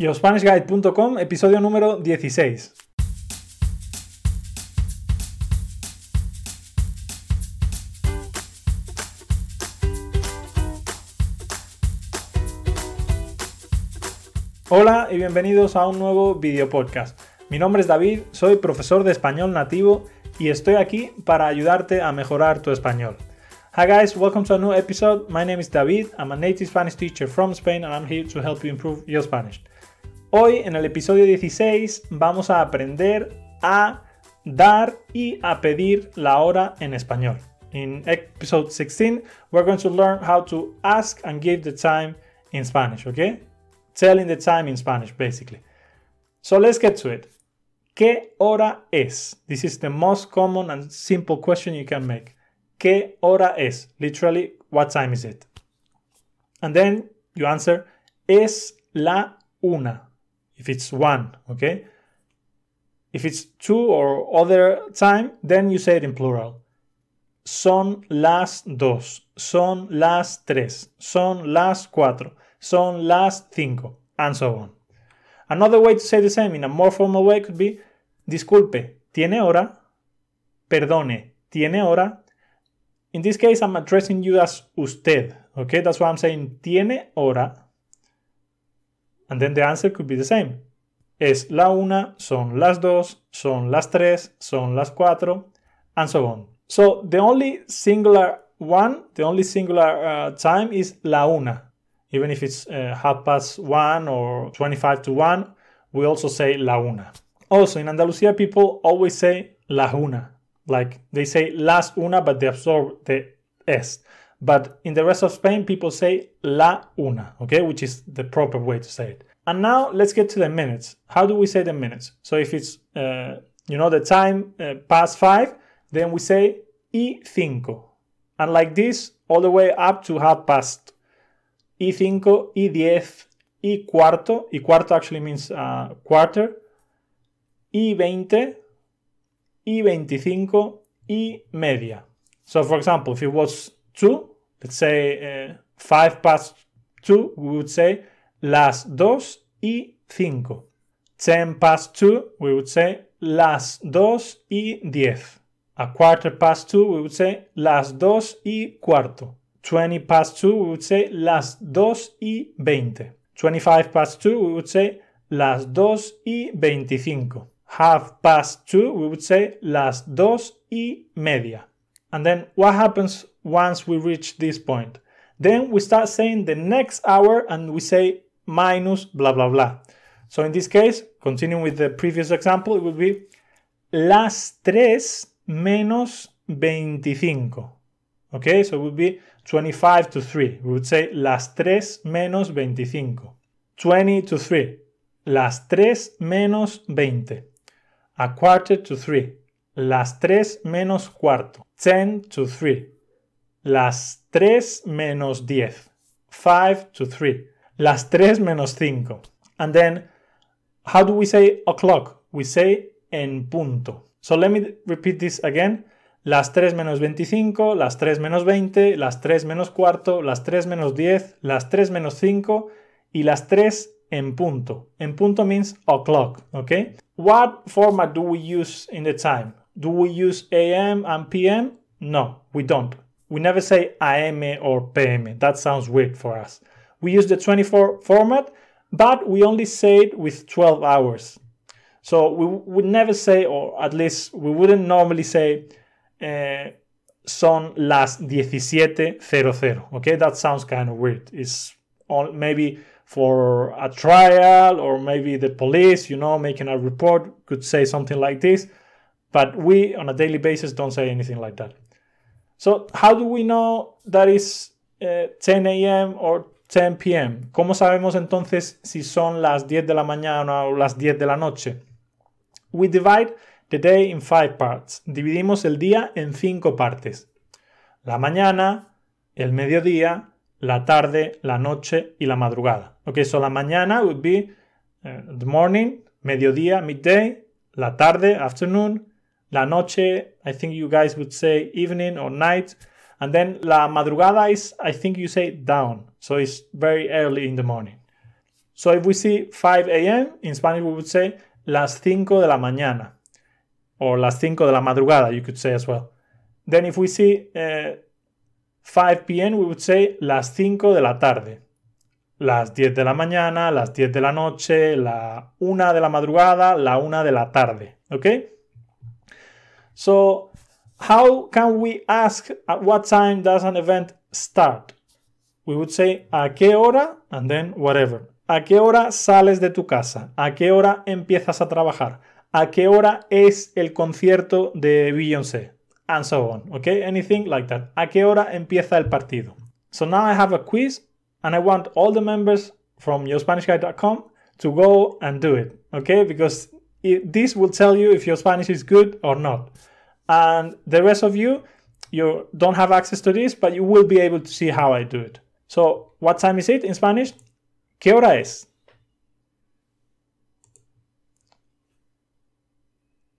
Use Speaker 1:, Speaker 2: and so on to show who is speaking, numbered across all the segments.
Speaker 1: YoSpanishGuide.com, episodio número 16. Hola y bienvenidos a un nuevo video podcast. Mi nombre es David, soy profesor de español nativo y estoy aquí para ayudarte a mejorar tu español. Hi guys, welcome to a new episode. My name is David. I'm a native Spanish teacher from Spain and I'm here to help you improve your Spanish. Hoy en el episodio 16 vamos a aprender a dar y a pedir la hora en español. In episode 16, we're going to learn how to ask and give the time in Spanish, okay? Telling the time in Spanish, basically. So let's get to it. ¿Qué hora es? This is the most common and simple question you can make. ¿Qué hora es? Literally, what time is it? And then you answer, es la una if it's one, okay? If it's two or other time, then you say it in plural. Son las dos, son las tres, son las cuatro, son las cinco, and so on. Another way to say the same in a more formal way could be, disculpe, ¿tiene hora? Perdone, ¿tiene hora? In this case, I'm addressing you as usted, okay? That's why I'm saying, ¿tiene hora? And then the answer could be the same. Es la una, son las dos, son las tres, son las cuatro, and so on. So the only singular one, the only singular uh, time is la una. Even if it's uh, half past one or 25 to one, we also say la una. Also, in Andalusia, people always say la una. Like they say las una, but they absorb the s. But in the rest of Spain, people say la una, okay, which is the proper way to say it. And now let's get to the minutes. How do we say the minutes? So if it's, uh, you know, the time uh, past five, then we say y cinco. And like this, all the way up to half past. Y cinco, y diez, y cuarto. Y cuarto actually means uh, quarter. Y veinte, y veinticinco, y media. So for example, if it was two, let's say uh, five past two, we would say las dos y cinco. Ten past two, we would say las dos y diez. A quarter past two, we would say las dos y cuarto. Twenty past two, we would say las dos y veinte. Twenty-five past two, we would say las dos y veinticinco. Half past two, we would say las dos y media. And then what happens once we reach this point? Then we start saying the next hour and we say minus blah blah blah. So in this case, continuing with the previous example, it would be las tres menos 25. Okay, so it would be 25 to 3. We would say las tres menos 25. 20 to 3. Las tres menos 20. A quarter to 3. Las tres menos cuarto. 10 to 3. Las tres menos 10. 5 to 3 las 3 menos 5. And then, how do we say o'clock? We say en punto. So let me repeat this again. Las 3 menos 25, las 3 menos 20, las 3 menos cuarto, las 3 menos 10, las 3 menos 5 y las 3 en punto. En punto means o'clock, okay? What format do we use in the time? Do we use AM and PM? No, we don't. We never say AM or PM. That sounds weird for us. We use the 24 format, but we only say it with 12 hours. So we would never say, or at least we wouldn't normally say, uh, son las 17.00. Okay, that sounds kind of weird. It's all, maybe for a trial or maybe the police, you know, making a report could say something like this. But we, on a daily basis, don't say anything like that. So, how do we know that is uh, 10 a.m. or 10 p.m. ¿Cómo sabemos entonces si son las 10 de la mañana o las 10 de la noche? We divide the day in five parts. Dividimos el día en cinco partes. La mañana, el mediodía, la tarde, la noche y la madrugada. Okay, so la mañana would be uh, the morning, mediodía, midday, la tarde, afternoon, la noche, I think you guys would say evening or night, and then la madrugada is, I think you say down. So it's very early in the morning. So if we see 5 a.m., in Spanish we would say las 5 de la mañana. Or las 5 de la madrugada, you could say as well. Then if we see uh, 5 p.m., we would say las 5 de la tarde. Las 10 de la mañana, las 10 de la noche, la 1 de la madrugada, la 1 de la tarde. Okay? So, how can we ask at what time does an event start? We would say a qué hora and then whatever. ¿A qué hora sales de tu casa? ¿A qué hora empiezas a trabajar? ¿A qué hora es el concierto de Beyoncé? And so on, okay? Anything like that. ¿A qué hora empieza el partido? So now I have a quiz and I want all the members from yourspanishguide.com to go and do it, okay? Because it, this will tell you if your Spanish is good or not. And the rest of you, you don't have access to this, but you will be able to see how I do it. So, what time is it in Spanish? ¿Qué hora es?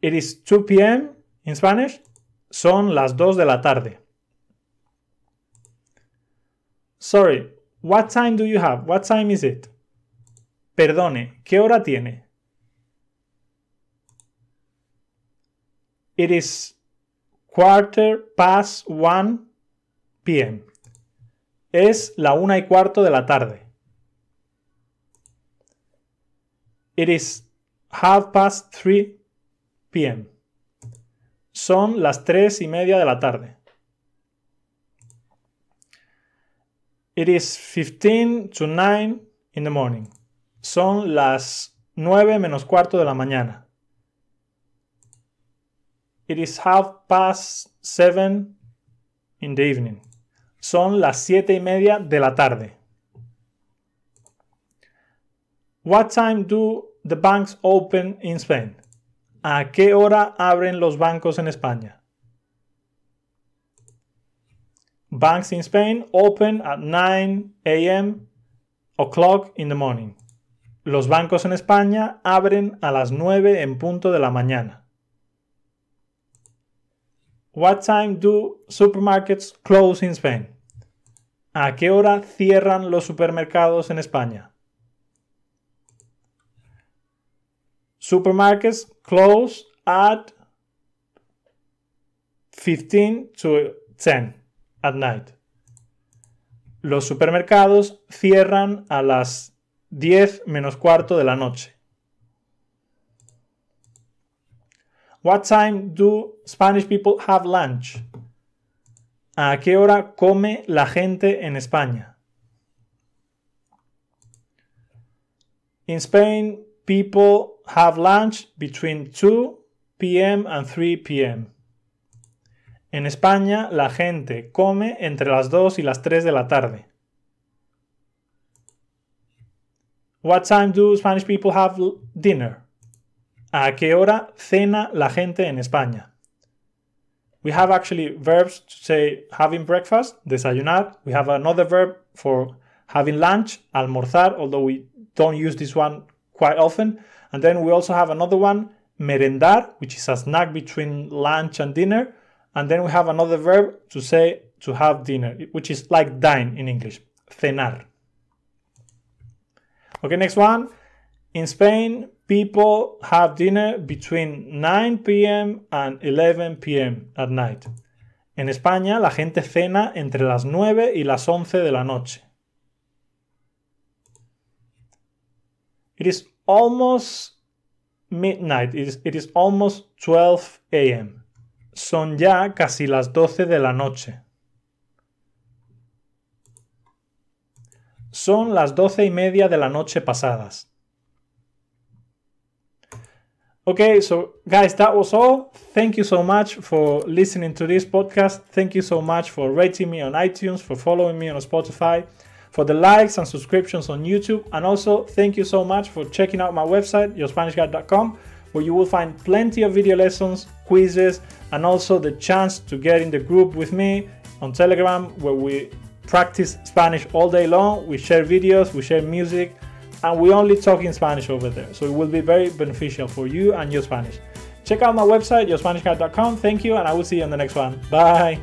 Speaker 1: It is 2 p.m. in Spanish. Son las 2 de la tarde. Sorry, what time do you have? What time is it? Perdone, ¿qué hora tiene? It is quarter past 1 p.m. Es la una y cuarto de la tarde. It is half past 3 p.m. Son las tres y media de la tarde. It is 15 to 9 in the morning. Son las 9 menos cuarto de la mañana. It is half past 7 in the evening. Son las siete y media de la tarde. What time do the banks open in Spain? ¿A qué hora abren los bancos en España? Banks in Spain open at 9 a.m. o'clock in the morning. Los bancos en España abren a las 9 en punto de la mañana. What time do supermarkets close in Spain? ¿A qué hora cierran los supermercados en España? Supermarkets close at 15 to 10 at night. Los supermercados cierran a las 10 menos cuarto de la noche. What time do Spanish people have lunch? ¿A qué hora come la gente en España? In Spain, people have lunch between 2 p.m. and 3 p.m. En España, la gente come entre las 2 y las 3 de la tarde. What time do Spanish people have dinner? ¿A qué hora cena la gente en España? We have actually verbs to say having breakfast, desayunar. We have another verb for having lunch, almorzar, although we don't use this one quite often. And then we also have another one, merendar, which is a snack between lunch and dinner. And then we have another verb to say to have dinner, which is like dine in English, cenar. Okay, next one. In Spain, people have dinner between 9 p.m. and 11 p.m. at night. En España, la gente cena entre las 9 y las 11 de la noche. It is almost midnight. It is, it is almost 12 a.m. Son ya casi las 12 de la noche. Son las doce y media de la noche pasadas. Okay, so guys, that was all. Thank you so much for listening to this podcast. Thank you so much for rating me on iTunes, for following me on Spotify, for the likes and subscriptions on YouTube. And also, thank you so much for checking out my website, yourspanishguide.com, where you will find plenty of video lessons, quizzes, and also the chance to get in the group with me on Telegram, where we practice Spanish all day long. We share videos, we share music and we only talk in Spanish over there. So it will be very beneficial for you and your Spanish. Check out my website, yourspanishguide.com. Thank you, and I will see you on the next one. Bye.